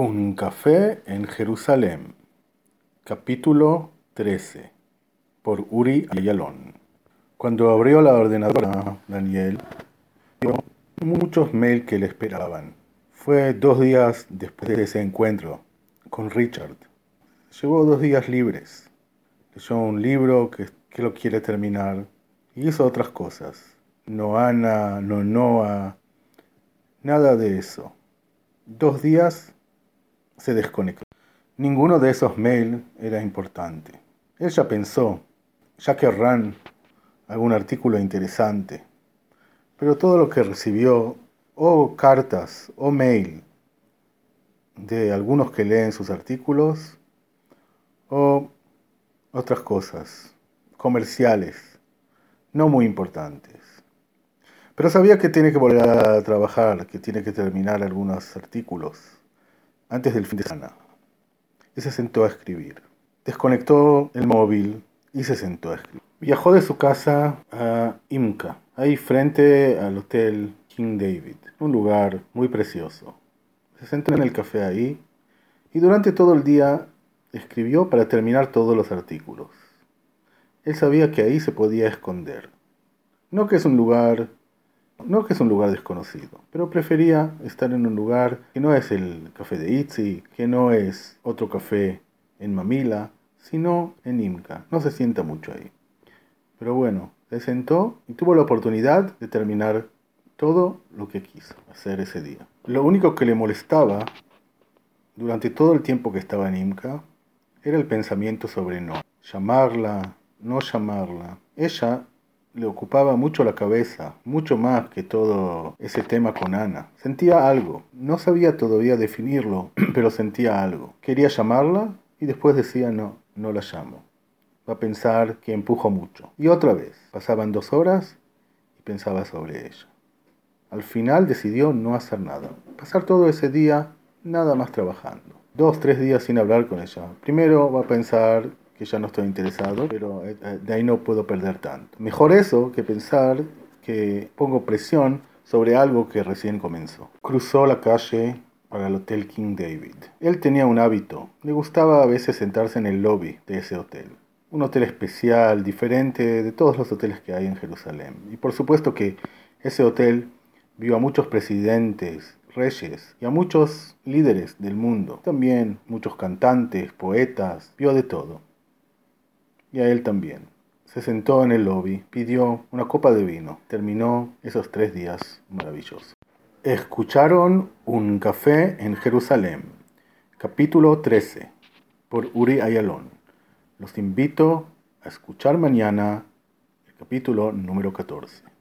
Un café en Jerusalén. Capítulo 13. Por Uri Ayalon. Cuando abrió la ordenadora, Daniel vio muchos mails que le esperaban. Fue dos días después de ese encuentro con Richard. Llevó dos días libres. Leyó un libro que, que lo quiere terminar y hizo otras cosas. No Ana, no Noah, nada de eso. Dos días se desconectó. Ninguno de esos mails era importante. Ella pensó, ya querrán algún artículo interesante, pero todo lo que recibió, o cartas, o mail, de algunos que leen sus artículos, o otras cosas, comerciales, no muy importantes. Pero sabía que tiene que volver a trabajar, que tiene que terminar algunos artículos antes del fin de semana. Y se sentó a escribir. Desconectó el móvil y se sentó a escribir. Viajó de su casa a Imca, ahí frente al Hotel King David, un lugar muy precioso. Se sentó en el café ahí y durante todo el día escribió para terminar todos los artículos. Él sabía que ahí se podía esconder. No que es un lugar no que es un lugar desconocido, pero prefería estar en un lugar que no es el café de Itzi, que no es otro café en Mamila, sino en Imca. No se sienta mucho ahí. Pero bueno, se sentó y tuvo la oportunidad de terminar todo lo que quiso hacer ese día. Lo único que le molestaba durante todo el tiempo que estaba en Imca era el pensamiento sobre no. Llamarla, no llamarla. Ella le ocupaba mucho la cabeza, mucho más que todo ese tema con Ana. Sentía algo, no sabía todavía definirlo, pero sentía algo. Quería llamarla y después decía no, no la llamo. Va a pensar que empujo mucho. Y otra vez, pasaban dos horas y pensaba sobre ella. Al final decidió no hacer nada, pasar todo ese día nada más trabajando. Dos, tres días sin hablar con ella. Primero va a pensar que ya no estoy interesado, pero eh, eh, de ahí no puedo perder tanto. Mejor eso que pensar que pongo presión sobre algo que recién comenzó. Cruzó la calle para el Hotel King David. Él tenía un hábito, le gustaba a veces sentarse en el lobby de ese hotel. Un hotel especial, diferente de todos los hoteles que hay en Jerusalén. Y por supuesto que ese hotel vio a muchos presidentes, reyes y a muchos líderes del mundo. También muchos cantantes, poetas, vio de todo y a él también. Se sentó en el lobby, pidió una copa de vino. Terminó esos tres días maravillosos. Escucharon Un café en Jerusalén, capítulo 13, por Uri Ayalon. Los invito a escuchar mañana el capítulo número 14.